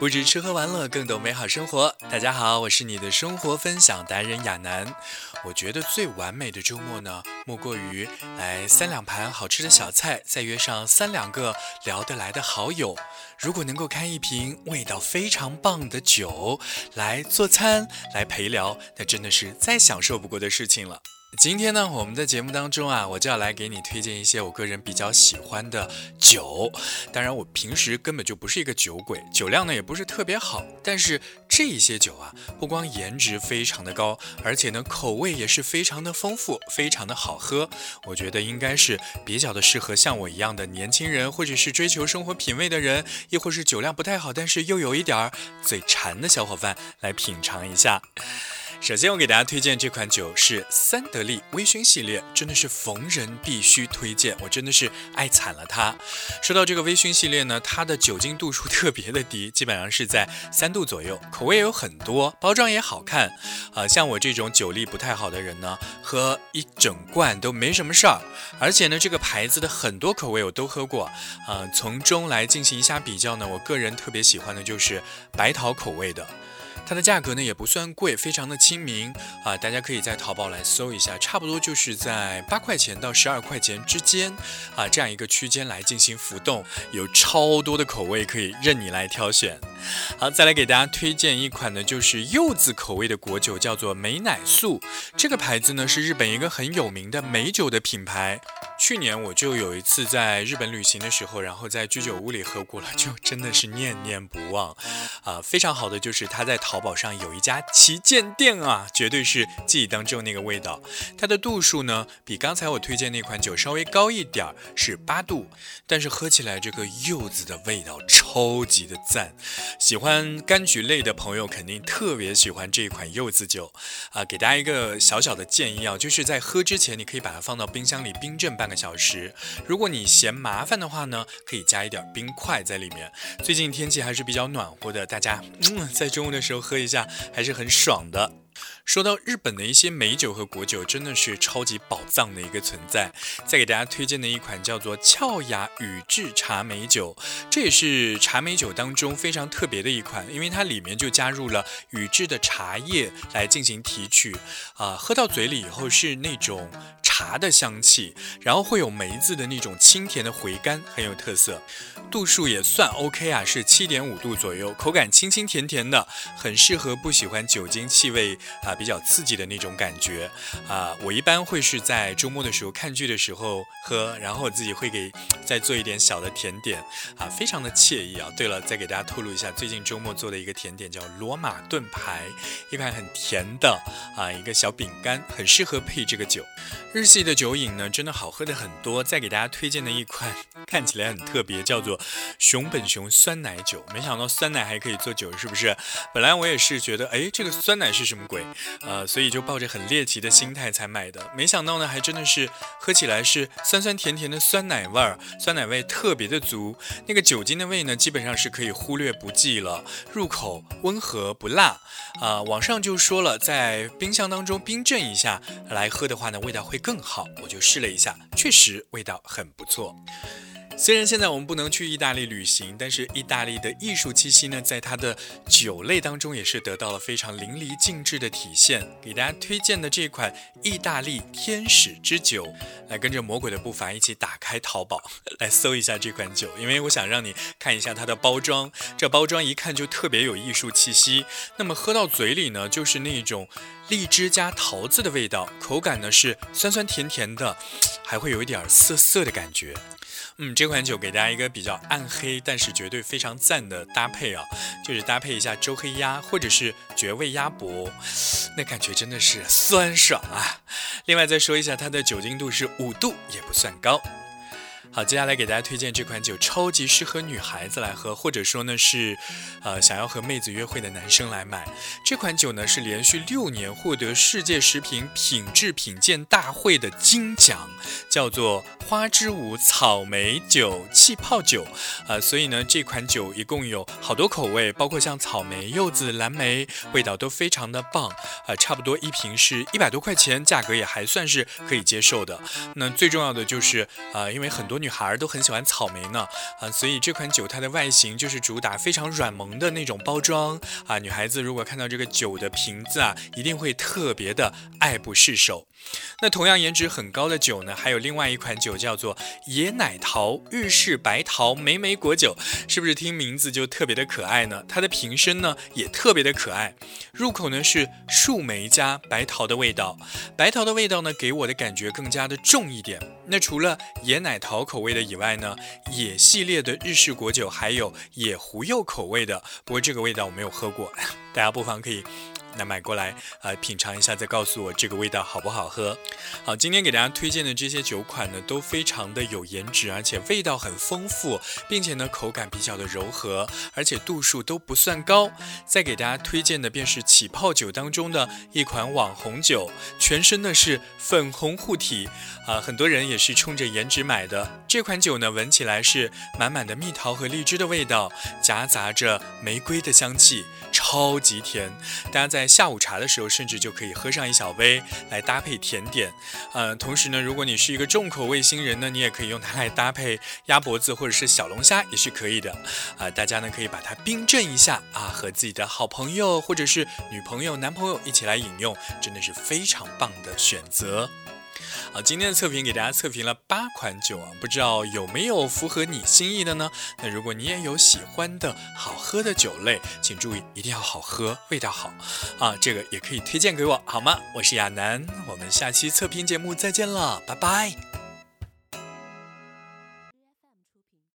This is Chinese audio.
不止吃喝玩乐，更懂美好生活。大家好，我是你的生活分享达人亚楠。我觉得最完美的周末呢，莫过于来三两盘好吃的小菜，再约上三两个聊得来的好友。如果能够开一瓶味道非常棒的酒来做餐，来陪聊，那真的是再享受不过的事情了。今天呢，我们在节目当中啊，我就要来给你推荐一些我个人比较喜欢的酒。当然，我平时根本就不是一个酒鬼，酒量呢也不是特别好。但是这一些酒啊，不光颜值非常的高，而且呢口味也是非常的丰富，非常的好喝。我觉得应该是比较的适合像我一样的年轻人，或者是追求生活品味的人，亦或是酒量不太好，但是又有一点儿嘴馋的小伙伴来品尝一下。首先，我给大家推荐这款酒是三得利微醺系列，真的是逢人必须推荐，我真的是爱惨了它。说到这个微醺系列呢，它的酒精度数特别的低，基本上是在三度左右，口味也有很多，包装也好看。啊，像我这种酒力不太好的人呢，喝一整罐都没什么事儿。而且呢，这个牌子的很多口味我都喝过，啊，从中来进行一下比较呢，我个人特别喜欢的就是白桃口味的。它的价格呢也不算贵，非常的亲民啊！大家可以在淘宝来搜一下，差不多就是在八块钱到十二块钱之间啊，这样一个区间来进行浮动，有超多的口味可以任你来挑选。好，再来给大家推荐一款呢，就是柚子口味的果酒，叫做美乃素。这个牌子呢是日本一个很有名的美酒的品牌。去年我就有一次在日本旅行的时候，然后在居酒屋里喝过了，就真的是念念不忘啊！非常好的就是它在淘宝上有一家旗舰店啊，绝对是记忆当中那个味道。它的度数呢比刚才我推荐那款酒稍微高一点儿，是八度，但是喝起来这个柚子的味道超级的赞。喜欢柑橘类的朋友肯定特别喜欢这一款柚子酒啊！给大家一个小小的建议啊，就是在喝之前你可以把它放到冰箱里冰镇半。个小时，如果你嫌麻烦的话呢，可以加一点冰块在里面。最近天气还是比较暖和的，大家嗯，在中午的时候喝一下还是很爽的。说到日本的一些美酒和果酒，真的是超级宝藏的一个存在。再给大家推荐的一款叫做俏雅宇治茶美酒，这也是茶美酒当中非常特别的一款，因为它里面就加入了宇治的茶叶来进行提取，啊，喝到嘴里以后是那种。茶的香气，然后会有梅子的那种清甜的回甘，很有特色。度数也算 OK 啊，是七点五度左右，口感清清甜甜的，很适合不喜欢酒精气味啊比较刺激的那种感觉啊。我一般会是在周末的时候看剧的时候喝，然后我自己会给再做一点小的甜点啊，非常的惬意啊。对了，再给大家透露一下，最近周末做的一个甜点叫罗马盾牌，一款很甜的啊一个小饼干，很适合配这个酒。日系的酒饮呢，真的好喝的很多。再给大家推荐的一款，看起来很特别，叫做熊本熊酸奶酒。没想到酸奶还可以做酒，是不是？本来我也是觉得，哎，这个酸奶是什么鬼？呃，所以就抱着很猎奇的心态才买的。没想到呢，还真的是喝起来是酸酸甜甜的酸奶味儿，酸奶味特别的足。那个酒精的味呢，基本上是可以忽略不计了。入口温和不辣。啊，网上就说了，在冰箱当中冰镇一下来喝的话呢，味道会。更好，我就试了一下，确实味道很不错。虽然现在我们不能去意大利旅行，但是意大利的艺术气息呢，在它的酒类当中也是得到了非常淋漓尽致的体现。给大家推荐的这款意大利天使之酒，来跟着魔鬼的步伐一起打开淘宝，来搜一下这款酒，因为我想让你看一下它的包装，这包装一看就特别有艺术气息。那么喝到嘴里呢，就是那种荔枝加桃子的味道，口感呢是酸酸甜甜的，还会有一点涩涩的感觉。嗯，这款酒给大家一个比较暗黑，但是绝对非常赞的搭配啊，就是搭配一下周黑鸭或者是绝味鸭脖，那感觉真的是酸爽啊！另外再说一下，它的酒精度是五度，也不算高。好，接下来给大家推荐这款酒，超级适合女孩子来喝，或者说呢是，呃，想要和妹子约会的男生来买。这款酒呢是连续六年获得世界食品品质品鉴大会的金奖，叫做花之舞草莓酒气泡酒。啊，所以呢这款酒一共有好多口味，包括像草莓、柚子、蓝莓，味道都非常的棒。啊，差不多一瓶是一百多块钱，价格也还算是可以接受的。那最重要的就是，啊，因为很多。女孩都很喜欢草莓呢，啊，所以这款酒它的外形就是主打非常软萌的那种包装啊，女孩子如果看到这个酒的瓶子啊，一定会特别的爱不释手。那同样颜值很高的酒呢，还有另外一款酒叫做野奶桃日式白桃莓莓果酒，是不是听名字就特别的可爱呢？它的瓶身呢也特别的可爱，入口呢是树莓加白桃的味道，白桃的味道呢给我的感觉更加的重一点。那除了野奶桃口味的以外呢，野系列的日式果酒还有野胡柚口味的，不过这个味道我没有喝过，大家不妨可以。那买过来，呃，品尝一下，再告诉我这个味道好不好喝。好，今天给大家推荐的这些酒款呢，都非常的有颜值，而且味道很丰富，并且呢，口感比较的柔和，而且度数都不算高。再给大家推荐的便是起泡酒当中的一款网红酒，全身呢是粉红护体，啊，很多人也是冲着颜值买的。这款酒呢，闻起来是满满的蜜桃和荔枝的味道，夹杂着玫瑰的香气。超级甜，大家在在下午茶的时候，甚至就可以喝上一小杯来搭配甜点。呃，同时呢，如果你是一个重口味星人呢，你也可以用它来搭配鸭脖子或者是小龙虾，也是可以的。啊，大家呢可以把它冰镇一下啊，和自己的好朋友或者是女朋友、男朋友一起来饮用，真的是非常棒的选择。好，今天的测评给大家测评了八款酒啊，不知道有没有符合你心意的呢？那如果你也有喜欢的好喝的酒类，请注意一定要好喝，味道好啊，这个也可以推荐给我好吗？我是亚楠，我们下期测评节目再见了，拜拜。